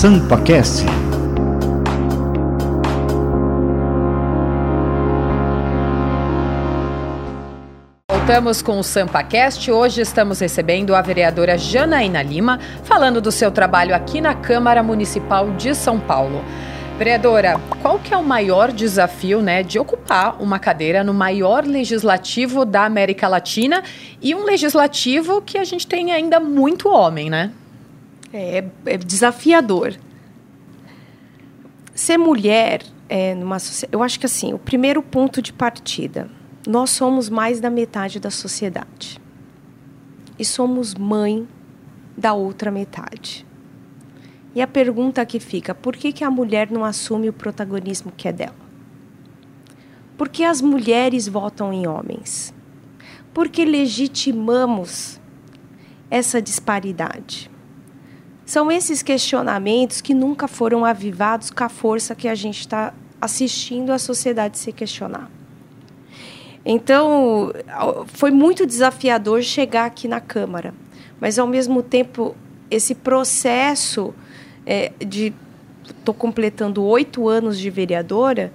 SampaCast. Voltamos com o SampaCast. Hoje estamos recebendo a vereadora Janaína Lima, falando do seu trabalho aqui na Câmara Municipal de São Paulo. Vereadora, qual que é o maior desafio, né, de ocupar uma cadeira no maior legislativo da América Latina e um legislativo que a gente tem ainda muito homem, né? É, é desafiador. Ser mulher é, numa eu acho que assim, o primeiro ponto de partida, nós somos mais da metade da sociedade e somos mãe da outra metade. E a pergunta que fica: por que, que a mulher não assume o protagonismo que é dela? Por que as mulheres votam em homens? Porque legitimamos essa disparidade. São esses questionamentos que nunca foram avivados com a força que a gente está assistindo a sociedade se questionar. Então, foi muito desafiador chegar aqui na Câmara, mas ao mesmo tempo, esse processo é, de estou completando oito anos de vereadora,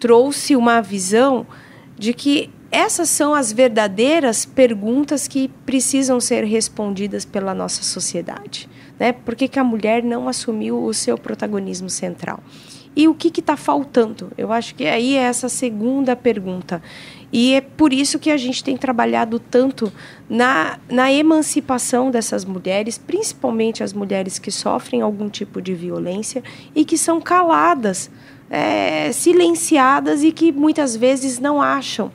trouxe uma visão de que essas são as verdadeiras perguntas que precisam ser respondidas pela nossa sociedade. Né? Por que, que a mulher não assumiu o seu protagonismo central? E o que está faltando? Eu acho que aí é essa segunda pergunta. E é por isso que a gente tem trabalhado tanto na, na emancipação dessas mulheres, principalmente as mulheres que sofrem algum tipo de violência e que são caladas, é, silenciadas e que muitas vezes não acham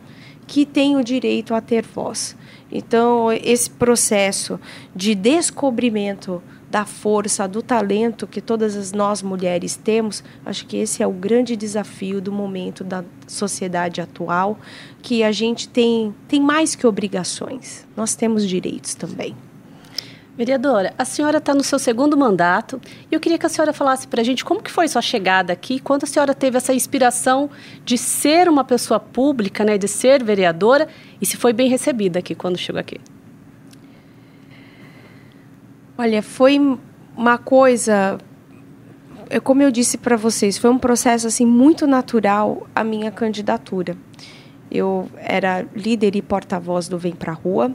que têm o direito a ter voz. Então, esse processo de descobrimento da força, do talento que todas as nós mulheres temos, acho que esse é o grande desafio do momento da sociedade atual, que a gente tem, tem mais que obrigações, nós temos direitos também. Vereadora, a senhora está no seu segundo mandato e eu queria que a senhora falasse para a gente como que foi sua chegada aqui, quando a senhora teve essa inspiração de ser uma pessoa pública, né, de ser vereadora e se foi bem recebida aqui quando chegou aqui. Olha, foi uma coisa, é como eu disse para vocês, foi um processo assim muito natural a minha candidatura. Eu era líder e porta-voz do Vem Pra Rua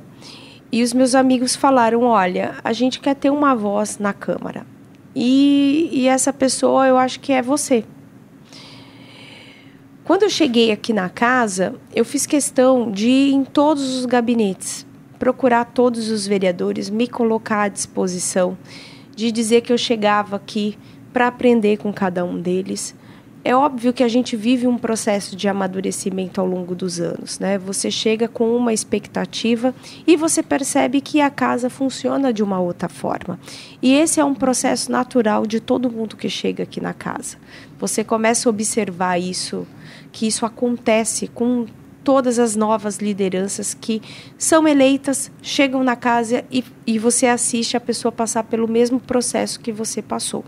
e os meus amigos falaram: olha, a gente quer ter uma voz na Câmara. E, e essa pessoa eu acho que é você. Quando eu cheguei aqui na casa, eu fiz questão de ir em todos os gabinetes procurar todos os vereadores, me colocar à disposição, de dizer que eu chegava aqui para aprender com cada um deles. É óbvio que a gente vive um processo de amadurecimento ao longo dos anos, né? Você chega com uma expectativa e você percebe que a casa funciona de uma outra forma. E esse é um processo natural de todo mundo que chega aqui na casa. Você começa a observar isso, que isso acontece com todas as novas lideranças que são eleitas, chegam na casa e, e você assiste a pessoa passar pelo mesmo processo que você passou.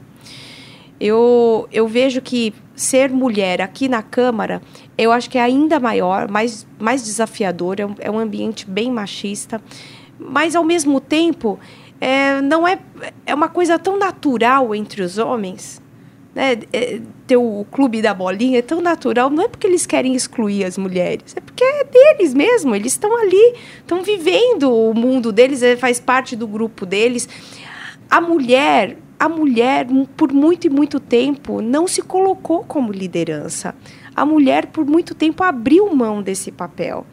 Eu, eu vejo que ser mulher aqui na Câmara, eu acho que é ainda maior, mais, mais desafiador, é um, é um ambiente bem machista, mas ao mesmo tempo é, não é, é uma coisa tão natural entre os homens né, é, ter o clube da bolinha é tão natural, não é porque eles querem excluir as mulheres, é porque é deles mesmo, eles estão ali, estão vivendo o mundo deles, é, faz parte do grupo deles. A mulher, a mulher, por muito e muito tempo, não se colocou como liderança. A mulher, por muito tempo, abriu mão desse papel.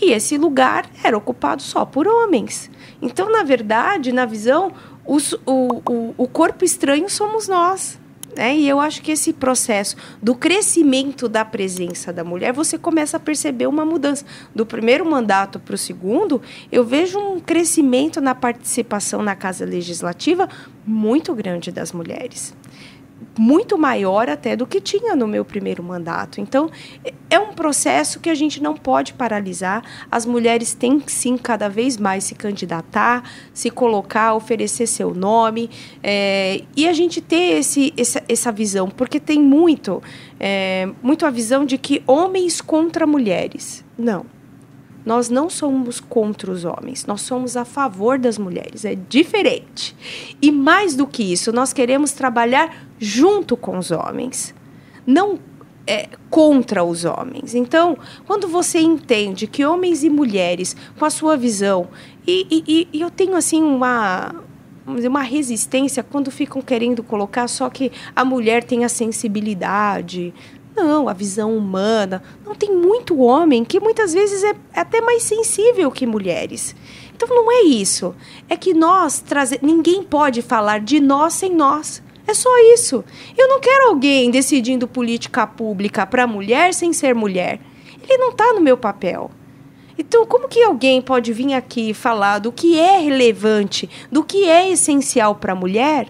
E esse lugar era ocupado só por homens. Então, na verdade, na visão, os, o, o, o corpo estranho somos nós. Né? E eu acho que esse processo do crescimento da presença da mulher, você começa a perceber uma mudança. Do primeiro mandato para o segundo, eu vejo um crescimento na participação na Casa Legislativa muito grande das mulheres muito maior até do que tinha no meu primeiro mandato. Então, é um processo que a gente não pode paralisar. As mulheres têm sim cada vez mais se candidatar, se colocar, oferecer seu nome é, e a gente ter esse, essa, essa visão, porque tem muito, é, muito a visão de que homens contra mulheres. Não. Nós não somos contra os homens, nós somos a favor das mulheres. É diferente. E mais do que isso, nós queremos trabalhar junto com os homens, não é, contra os homens. Então, quando você entende que homens e mulheres, com a sua visão, e, e, e eu tenho assim uma uma resistência quando ficam querendo colocar só que a mulher tem a sensibilidade, não, a visão humana. Não tem muito homem que muitas vezes é até mais sensível que mulheres. Então não é isso. É que nós trazer, ninguém pode falar de nós sem nós. É só isso. Eu não quero alguém decidindo política pública para mulher sem ser mulher. Ele não está no meu papel. Então, como que alguém pode vir aqui falar do que é relevante, do que é essencial para a mulher,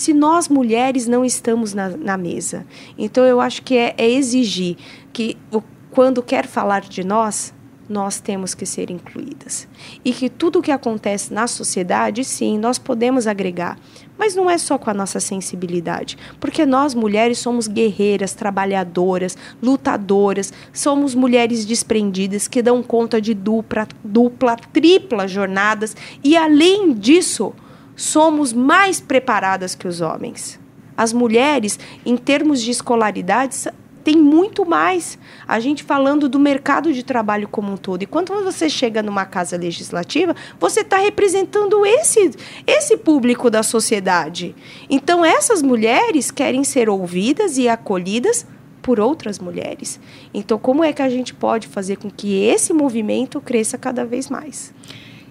se nós mulheres não estamos na, na mesa. Então, eu acho que é, é exigir que, o, quando quer falar de nós, nós temos que ser incluídas. E que tudo o que acontece na sociedade, sim, nós podemos agregar. Mas não é só com a nossa sensibilidade, porque nós mulheres somos guerreiras, trabalhadoras, lutadoras, somos mulheres desprendidas que dão conta de dupla, dupla, tripla jornadas e além disso, somos mais preparadas que os homens. As mulheres, em termos de escolaridade, tem muito mais. A gente falando do mercado de trabalho como um todo. E quando você chega numa casa legislativa, você está representando esse, esse público da sociedade. Então, essas mulheres querem ser ouvidas e acolhidas por outras mulheres. Então, como é que a gente pode fazer com que esse movimento cresça cada vez mais?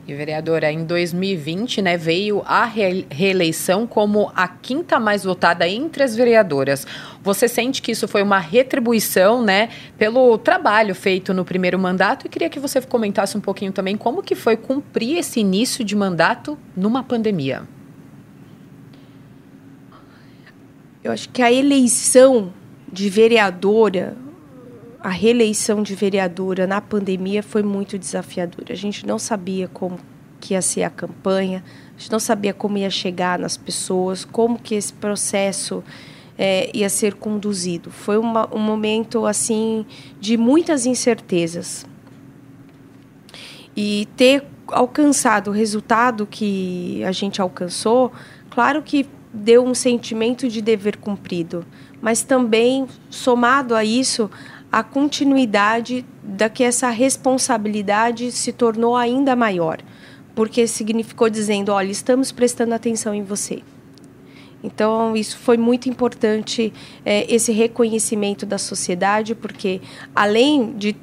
E, vereadora, em 2020, né, veio a reeleição como a quinta mais votada entre as vereadoras. Você sente que isso foi uma retribuição, né, pelo trabalho feito no primeiro mandato? E queria que você comentasse um pouquinho também como que foi cumprir esse início de mandato numa pandemia. Eu acho que a eleição de vereadora a reeleição de vereadora na pandemia foi muito desafiadora. A gente não sabia como que ia ser a campanha, a gente não sabia como ia chegar nas pessoas, como que esse processo é, ia ser conduzido. Foi uma, um momento assim de muitas incertezas. E ter alcançado o resultado que a gente alcançou, claro que deu um sentimento de dever cumprido, mas também somado a isso a continuidade da que essa responsabilidade se tornou ainda maior, porque significou dizendo, olha, estamos prestando atenção em você. Então, isso foi muito importante, é, esse reconhecimento da sociedade, porque além de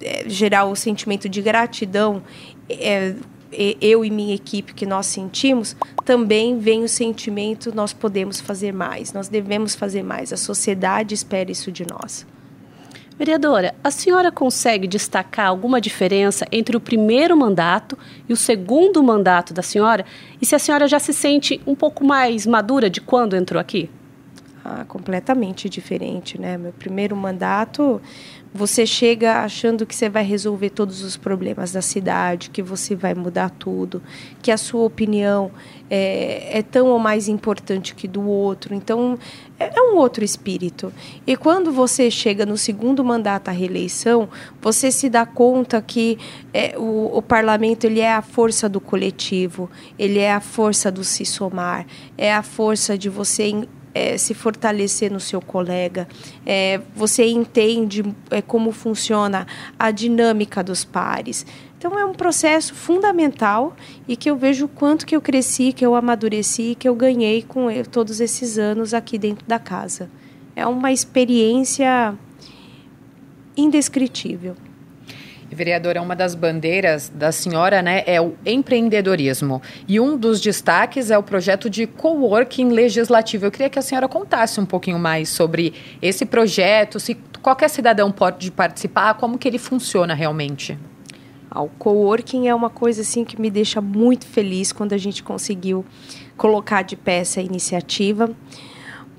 é, gerar o sentimento de gratidão, é, eu e minha equipe que nós sentimos, também vem o sentimento nós podemos fazer mais, nós devemos fazer mais, a sociedade espera isso de nós. Vereadora, a senhora consegue destacar alguma diferença entre o primeiro mandato e o segundo mandato da senhora? E se a senhora já se sente um pouco mais madura de quando entrou aqui? Ah, completamente diferente, né? Meu primeiro mandato, você chega achando que você vai resolver todos os problemas da cidade, que você vai mudar tudo, que a sua opinião é, é tão ou mais importante que do outro. Então, é, é um outro espírito. E quando você chega no segundo mandato à reeleição, você se dá conta que é, o, o parlamento ele é a força do coletivo, ele é a força do se somar, é a força de você é, se fortalecer no seu colega, é, você entende é, como funciona a dinâmica dos pares. Então é um processo fundamental e que eu vejo o quanto que eu cresci, que eu amadureci, que eu ganhei com todos esses anos aqui dentro da casa. É uma experiência indescritível. Vereadora, uma das bandeiras da senhora né, é o empreendedorismo. E um dos destaques é o projeto de coworking legislativo. Eu queria que a senhora contasse um pouquinho mais sobre esse projeto, se qualquer cidadão pode participar, como que ele funciona realmente. Ah, o coworking é uma coisa assim que me deixa muito feliz quando a gente conseguiu colocar de pé essa iniciativa.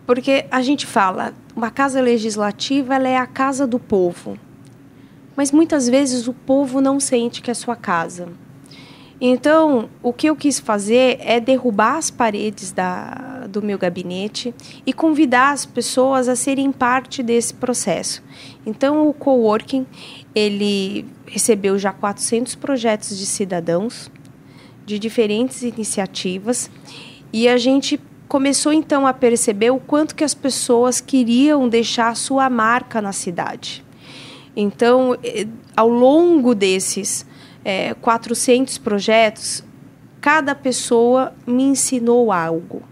Porque a gente fala, uma casa legislativa ela é a casa do povo mas muitas vezes o povo não sente que é sua casa. Então, o que eu quis fazer é derrubar as paredes da, do meu gabinete e convidar as pessoas a serem parte desse processo. Então, o coworking ele recebeu já 400 projetos de cidadãos de diferentes iniciativas e a gente começou então a perceber o quanto que as pessoas queriam deixar sua marca na cidade. Então, eh, ao longo desses é, 400 projetos, cada pessoa me ensinou algo.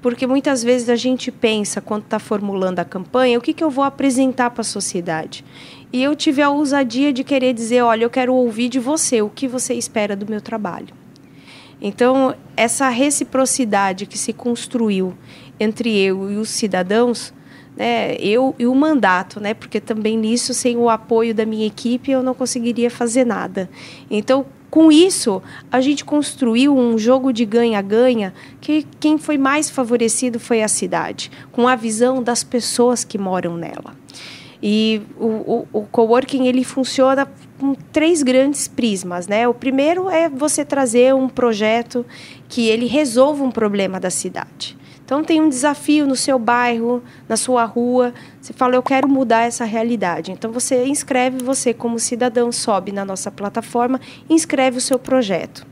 Porque muitas vezes a gente pensa, quando está formulando a campanha, o que, que eu vou apresentar para a sociedade? E eu tive a ousadia de querer dizer: olha, eu quero ouvir de você o que você espera do meu trabalho. Então, essa reciprocidade que se construiu entre eu e os cidadãos, né, eu e o mandato, né, porque também nisso, sem o apoio da minha equipe, eu não conseguiria fazer nada. Então, com isso, a gente construiu um jogo de ganha-ganha que quem foi mais favorecido foi a cidade, com a visão das pessoas que moram nela. E o, o, o coworking ele funciona com três grandes prismas, né? O primeiro é você trazer um projeto que ele resolva um problema da cidade. Então tem um desafio no seu bairro, na sua rua, você fala eu quero mudar essa realidade. Então você inscreve você como cidadão sobe na nossa plataforma, inscreve o seu projeto.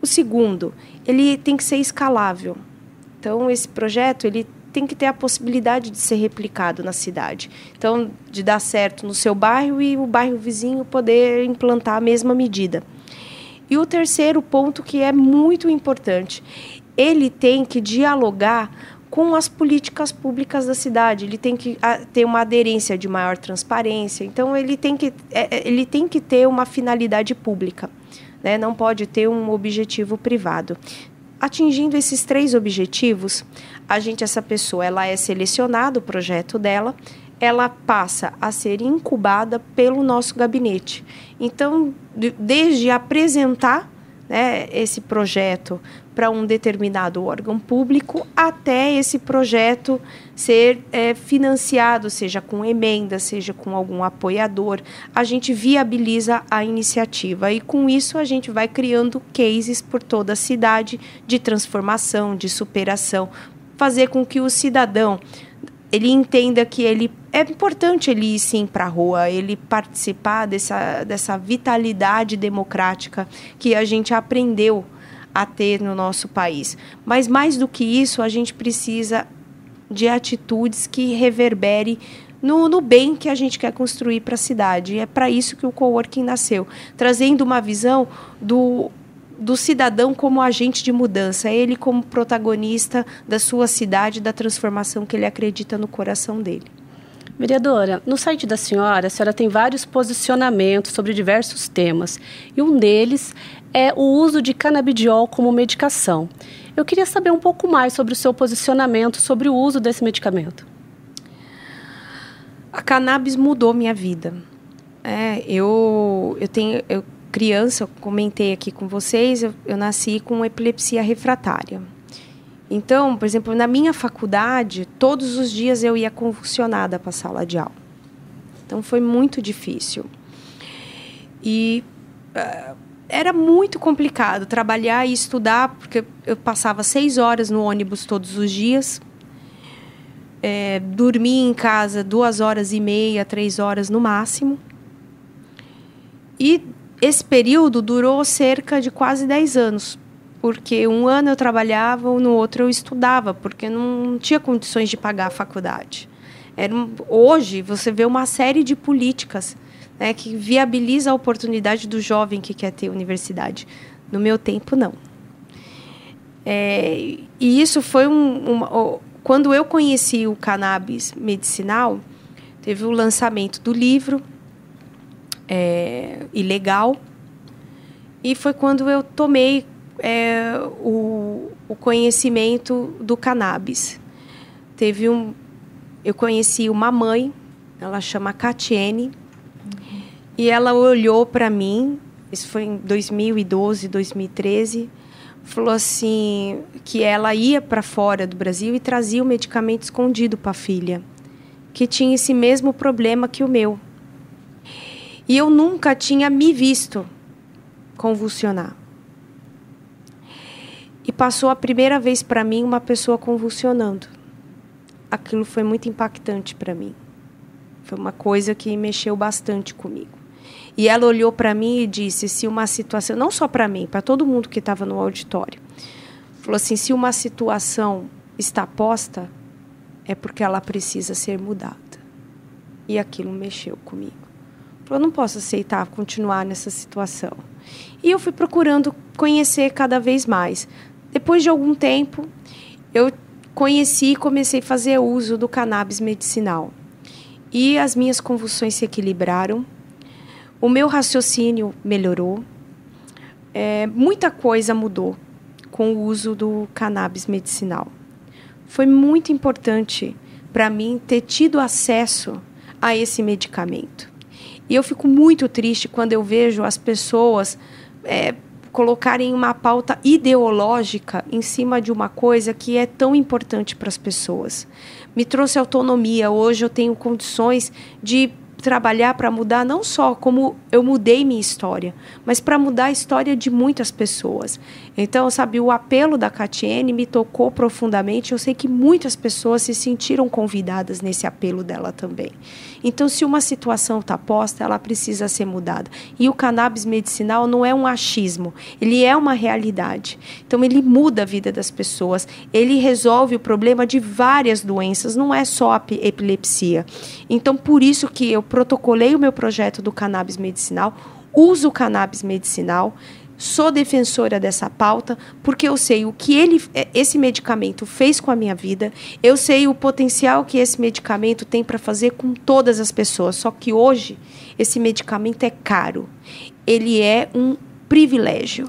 O segundo, ele tem que ser escalável. Então esse projeto ele tem que ter a possibilidade de ser replicado na cidade. Então, de dar certo no seu bairro e o bairro vizinho poder implantar a mesma medida. E o terceiro ponto que é muito importante, ele tem que dialogar com as políticas públicas da cidade. Ele tem que ter uma aderência de maior transparência. Então, ele tem que, é, é, ele tem que ter uma finalidade pública. Né? Não pode ter um objetivo privado. Atingindo esses três objetivos, a gente, essa pessoa, ela é selecionada, o projeto dela, ela passa a ser incubada pelo nosso gabinete. Então, desde apresentar né, esse projeto para um determinado órgão público até esse projeto ser é, financiado, seja com emenda, seja com algum apoiador. A gente viabiliza a iniciativa e com isso a gente vai criando cases por toda a cidade de transformação, de superação, fazer com que o cidadão ele entenda que ele é importante ele ir sim para a rua, ele participar dessa, dessa vitalidade democrática que a gente aprendeu a ter no nosso país. Mas mais do que isso, a gente precisa de atitudes que reverbere no, no bem que a gente quer construir para a cidade. E é para isso que o coworking nasceu, trazendo uma visão do do cidadão como agente de mudança, ele como protagonista da sua cidade, da transformação que ele acredita no coração dele. Vereadora, no site da senhora, a senhora tem vários posicionamentos sobre diversos temas, e um deles é o uso de canabidiol como medicação. Eu queria saber um pouco mais sobre o seu posicionamento sobre o uso desse medicamento. A cannabis mudou minha vida. É, eu, eu tenho, eu criança, eu comentei aqui com vocês, eu, eu nasci com epilepsia refratária. Então, por exemplo, na minha faculdade, todos os dias eu ia convulsionada para a sala de aula. Então, foi muito difícil. E uh, era muito complicado trabalhar e estudar, porque eu passava seis horas no ônibus todos os dias. É, dormia em casa duas horas e meia, três horas no máximo. E esse período durou cerca de quase 10 anos, porque um ano eu trabalhava, no outro eu estudava, porque não tinha condições de pagar a faculdade. Era um, hoje você vê uma série de políticas né, que viabiliza a oportunidade do jovem que quer ter universidade. No meu tempo, não. É, e isso foi um, uma, quando eu conheci o cannabis medicinal, teve o lançamento do livro é, ilegal. E foi quando eu tomei é, o, o conhecimento do cannabis. Teve um, eu conheci uma mãe, ela chama Catiene, e ela olhou para mim, isso foi em 2012, 2013, falou assim que ela ia para fora do Brasil e trazia o medicamento escondido para a filha, que tinha esse mesmo problema que o meu. E eu nunca tinha me visto convulsionar. E passou a primeira vez para mim uma pessoa convulsionando. Aquilo foi muito impactante para mim. Foi uma coisa que mexeu bastante comigo. E ela olhou para mim e disse: se uma situação, não só para mim, para todo mundo que estava no auditório, falou assim: se uma situação está posta, é porque ela precisa ser mudada. E aquilo mexeu comigo. Eu não posso aceitar continuar nessa situação. E eu fui procurando conhecer cada vez mais. Depois de algum tempo, eu conheci e comecei a fazer uso do cannabis medicinal. E as minhas convulsões se equilibraram, o meu raciocínio melhorou, é, muita coisa mudou com o uso do cannabis medicinal. Foi muito importante para mim ter tido acesso a esse medicamento. E eu fico muito triste quando eu vejo as pessoas é, colocarem uma pauta ideológica em cima de uma coisa que é tão importante para as pessoas. Me trouxe autonomia. Hoje eu tenho condições de trabalhar para mudar não só como eu mudei minha história, mas para mudar a história de muitas pessoas. Então, sabe, o apelo da Catiene me tocou profundamente. Eu sei que muitas pessoas se sentiram convidadas nesse apelo dela também. Então, se uma situação está posta, ela precisa ser mudada. E o cannabis medicinal não é um achismo, ele é uma realidade. Então, ele muda a vida das pessoas, ele resolve o problema de várias doenças, não é só a epilepsia. Então, por isso que eu protocolei o meu projeto do cannabis medicinal, uso o cannabis medicinal, sou defensora dessa pauta porque eu sei o que ele, é, esse medicamento fez com a minha vida, eu sei o potencial que esse medicamento tem para fazer com todas as pessoas. Só que hoje esse medicamento é caro, ele é um privilégio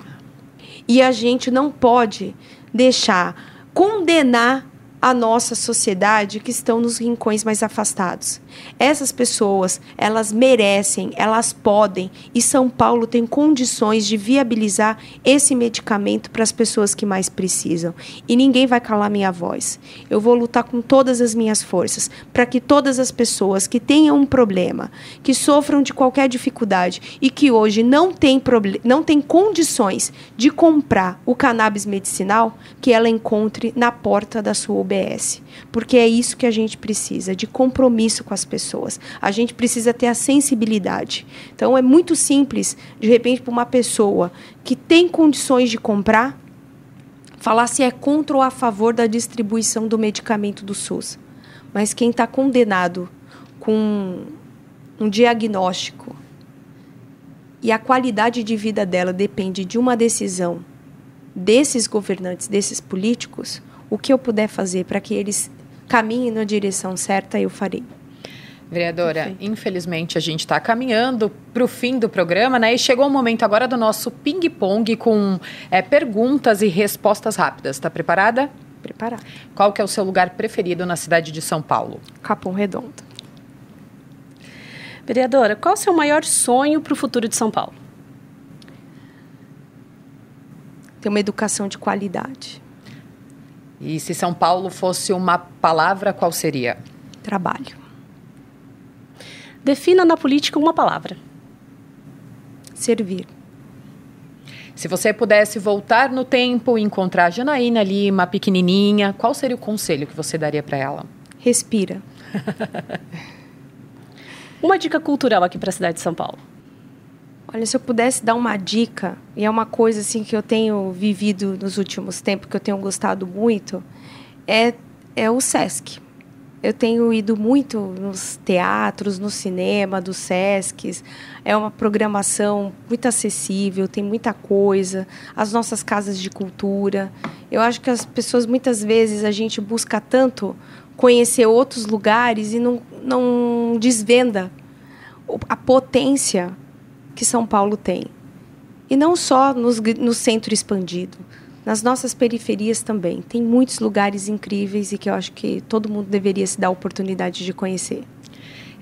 e a gente não pode deixar condenar a nossa sociedade que estão nos rincões mais afastados. Essas pessoas, elas merecem, elas podem, e São Paulo tem condições de viabilizar esse medicamento para as pessoas que mais precisam. E ninguém vai calar minha voz. Eu vou lutar com todas as minhas forças para que todas as pessoas que tenham um problema, que sofram de qualquer dificuldade e que hoje não têm, não têm condições de comprar o cannabis medicinal, que ela encontre na porta da sua UBS. Porque é isso que a gente precisa, de compromisso com as pessoas. A gente precisa ter a sensibilidade. Então é muito simples, de repente, para uma pessoa que tem condições de comprar, falar se é contra ou a favor da distribuição do medicamento do SUS. Mas quem está condenado com um diagnóstico e a qualidade de vida dela depende de uma decisão desses governantes, desses políticos, o que eu puder fazer para que eles caminhem na direção certa, eu farei. Vereadora, Perfeito. infelizmente a gente está caminhando para o fim do programa, né? E chegou o momento agora do nosso ping-pong com é, perguntas e respostas rápidas. Está preparada? Preparada. Qual que é o seu lugar preferido na cidade de São Paulo? Capão Redondo. Vereadora, qual o seu maior sonho para o futuro de São Paulo? Ter uma educação de qualidade. E se São Paulo fosse uma palavra, qual seria? Trabalho. Defina na política uma palavra. Servir. Se você pudesse voltar no tempo e encontrar a Janaína ali, uma pequenininha, qual seria o conselho que você daria para ela? Respira. uma dica cultural aqui para a cidade de São Paulo. Olha, se eu pudesse dar uma dica, e é uma coisa assim que eu tenho vivido nos últimos tempos, que eu tenho gostado muito, é, é o SESC. Eu tenho ido muito nos teatros, no cinema, dos Sescs. É uma programação muito acessível, tem muita coisa. As nossas casas de cultura. Eu acho que as pessoas, muitas vezes, a gente busca tanto conhecer outros lugares e não, não desvenda a potência que São Paulo tem. E não só nos, no centro expandido nas nossas periferias também. Tem muitos lugares incríveis e que eu acho que todo mundo deveria se dar a oportunidade de conhecer.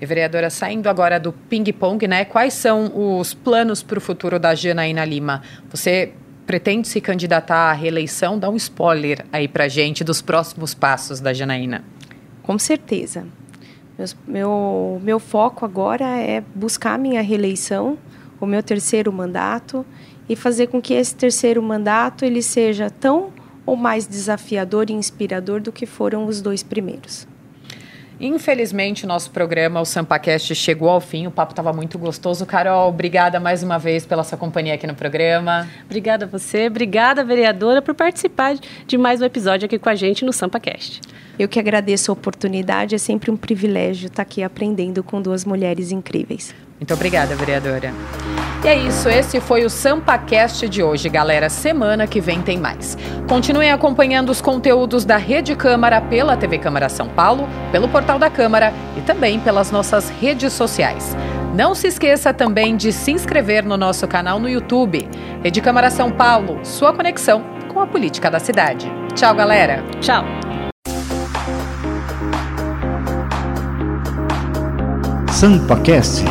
E vereadora, saindo agora do ping-pong, né? Quais são os planos para o futuro da Janaína Lima? Você pretende se candidatar à reeleição? Dá um spoiler aí para gente dos próximos passos da Janaína. Com certeza. Meu, meu, meu foco agora é buscar a minha reeleição, o meu terceiro mandato e fazer com que esse terceiro mandato ele seja tão ou mais desafiador e inspirador do que foram os dois primeiros. Infelizmente, o nosso programa, o SampaCast, chegou ao fim. O papo estava muito gostoso. Carol, obrigada mais uma vez pela sua companhia aqui no programa. Obrigada a você, obrigada, vereadora, por participar de mais um episódio aqui com a gente no SampaCast. Eu que agradeço a oportunidade, é sempre um privilégio estar aqui aprendendo com duas mulheres incríveis. Muito obrigada, vereadora. E é isso, esse foi o SampaCast de hoje, galera. Semana que vem tem mais. Continuem acompanhando os conteúdos da Rede Câmara pela TV Câmara São Paulo, pelo portal da Câmara e também pelas nossas redes sociais. Não se esqueça também de se inscrever no nosso canal no YouTube. Rede Câmara São Paulo, sua conexão com a política da cidade. Tchau, galera. Tchau. SampaCast